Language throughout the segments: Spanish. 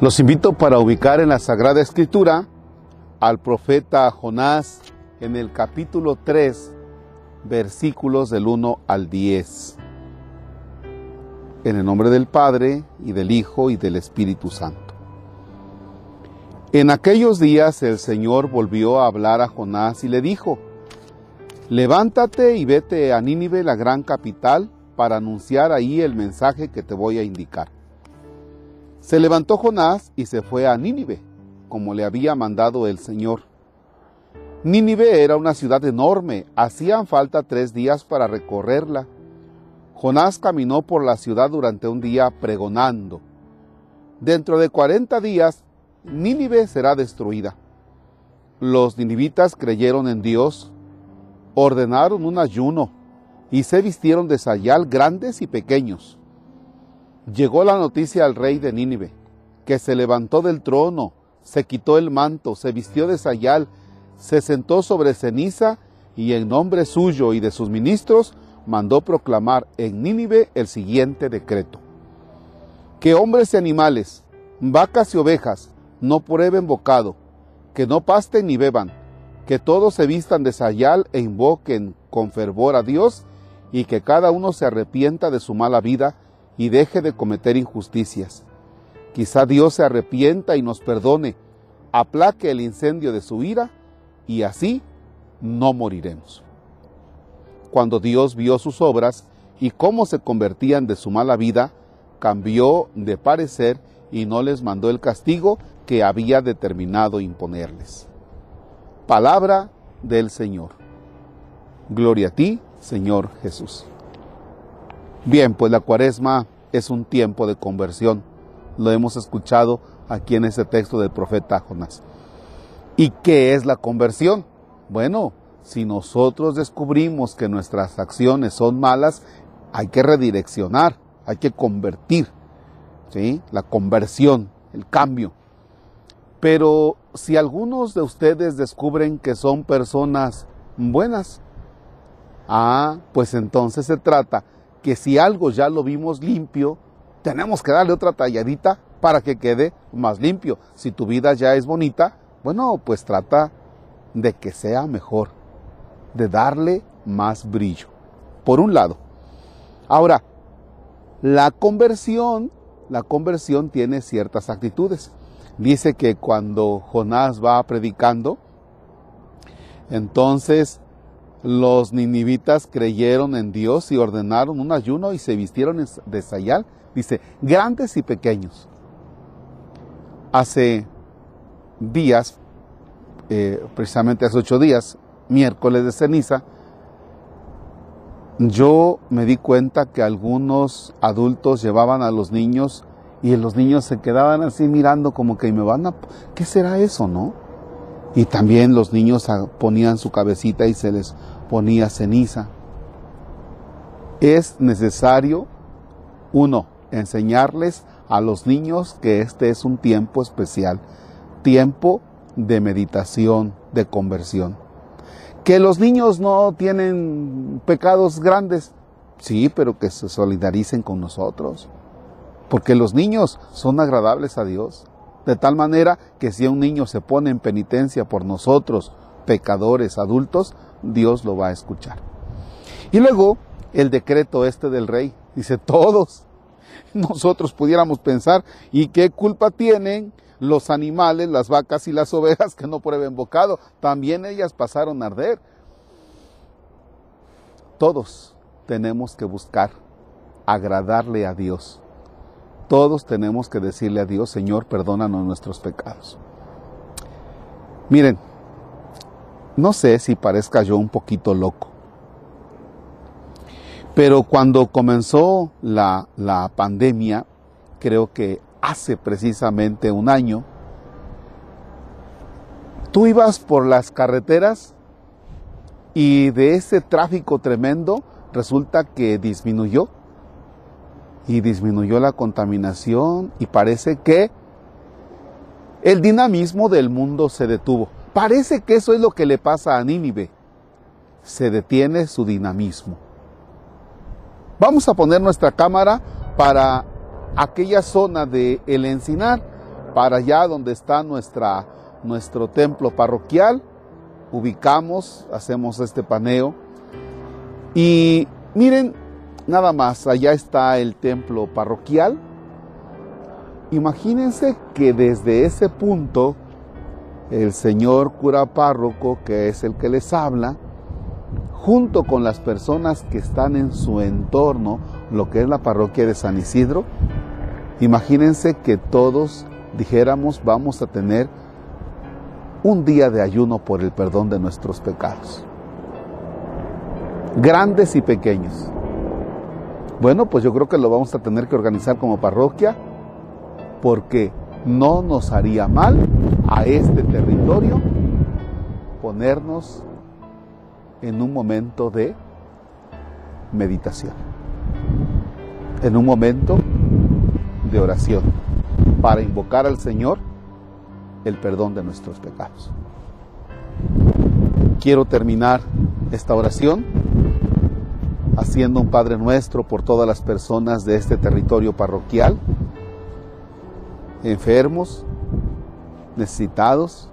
Los invito para ubicar en la Sagrada Escritura al profeta Jonás en el capítulo 3, versículos del 1 al 10. En el nombre del Padre, y del Hijo, y del Espíritu Santo. En aquellos días el Señor volvió a hablar a Jonás y le dijo, Levántate y vete a Nínive, la gran capital, para anunciar ahí el mensaje que te voy a indicar. Se levantó Jonás y se fue a Nínive, como le había mandado el Señor. Nínive era una ciudad enorme, hacían falta tres días para recorrerla. Jonás caminó por la ciudad durante un día pregonando. Dentro de cuarenta días, Nínive será destruida. Los ninivitas creyeron en Dios, ordenaron un ayuno y se vistieron de sayal grandes y pequeños llegó la noticia al rey de Nínive, que se levantó del trono, se quitó el manto, se vistió de sayal, se sentó sobre ceniza y en nombre suyo y de sus ministros mandó proclamar en Nínive el siguiente decreto. Que hombres y animales, vacas y ovejas, no prueben bocado, que no pasten ni beban, que todos se vistan de sayal e invoquen con fervor a Dios, y que cada uno se arrepienta de su mala vida, y deje de cometer injusticias. Quizá Dios se arrepienta y nos perdone, aplaque el incendio de su ira y así no moriremos. Cuando Dios vio sus obras y cómo se convertían de su mala vida, cambió de parecer y no les mandó el castigo que había determinado imponerles. Palabra del Señor. Gloria a ti, Señor Jesús. Bien, pues la cuaresma es un tiempo de conversión. Lo hemos escuchado aquí en ese texto del profeta Jonás. ¿Y qué es la conversión? Bueno, si nosotros descubrimos que nuestras acciones son malas, hay que redireccionar, hay que convertir. ¿sí? La conversión, el cambio. Pero si algunos de ustedes descubren que son personas buenas, ah, pues entonces se trata que si algo ya lo vimos limpio, tenemos que darle otra talladita para que quede más limpio. Si tu vida ya es bonita, bueno, pues trata de que sea mejor, de darle más brillo. Por un lado. Ahora, la conversión, la conversión tiene ciertas actitudes. Dice que cuando Jonás va predicando, entonces los ninivitas creyeron en Dios y ordenaron un ayuno y se vistieron de sayal, dice, grandes y pequeños. Hace días, eh, precisamente hace ocho días, miércoles de ceniza, yo me di cuenta que algunos adultos llevaban a los niños y los niños se quedaban así mirando como que me van a... ¿Qué será eso, no? Y también los niños ponían su cabecita y se les ponía ceniza. Es necesario, uno, enseñarles a los niños que este es un tiempo especial, tiempo de meditación, de conversión. Que los niños no tienen pecados grandes, sí, pero que se solidaricen con nosotros, porque los niños son agradables a Dios. De tal manera que si un niño se pone en penitencia por nosotros, pecadores adultos, Dios lo va a escuchar. Y luego el decreto este del rey, dice, todos nosotros pudiéramos pensar, ¿y qué culpa tienen los animales, las vacas y las ovejas que no prueben bocado? También ellas pasaron a arder. Todos tenemos que buscar agradarle a Dios todos tenemos que decirle a Dios, Señor, perdónanos nuestros pecados. Miren, no sé si parezca yo un poquito loco, pero cuando comenzó la, la pandemia, creo que hace precisamente un año, tú ibas por las carreteras y de ese tráfico tremendo resulta que disminuyó y disminuyó la contaminación y parece que el dinamismo del mundo se detuvo. Parece que eso es lo que le pasa a Nínive. Se detiene su dinamismo. Vamos a poner nuestra cámara para aquella zona de El Encinar para allá donde está nuestra, nuestro templo parroquial, ubicamos, hacemos este paneo y miren, nada más, allá está el templo parroquial. Imagínense que desde ese punto el señor cura párroco, que es el que les habla, junto con las personas que están en su entorno, lo que es la parroquia de San Isidro, imagínense que todos dijéramos vamos a tener un día de ayuno por el perdón de nuestros pecados, grandes y pequeños. Bueno, pues yo creo que lo vamos a tener que organizar como parroquia porque no nos haría mal a este territorio ponernos en un momento de meditación, en un momento de oración, para invocar al Señor el perdón de nuestros pecados. Quiero terminar esta oración haciendo un Padre Nuestro por todas las personas de este territorio parroquial, enfermos, necesitados,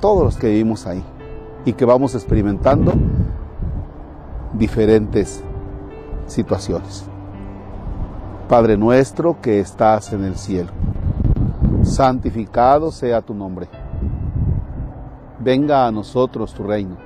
todos los que vivimos ahí y que vamos experimentando diferentes situaciones. Padre nuestro que estás en el cielo, santificado sea tu nombre. Venga a nosotros tu reino.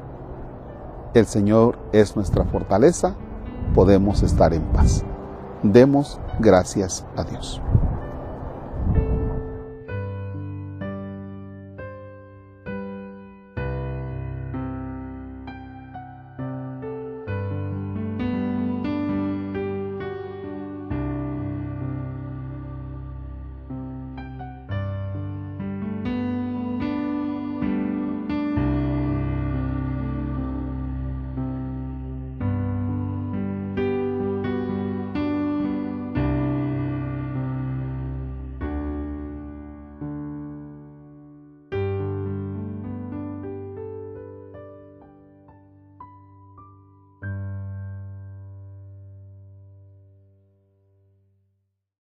El Señor es nuestra fortaleza, podemos estar en paz. Demos gracias a Dios.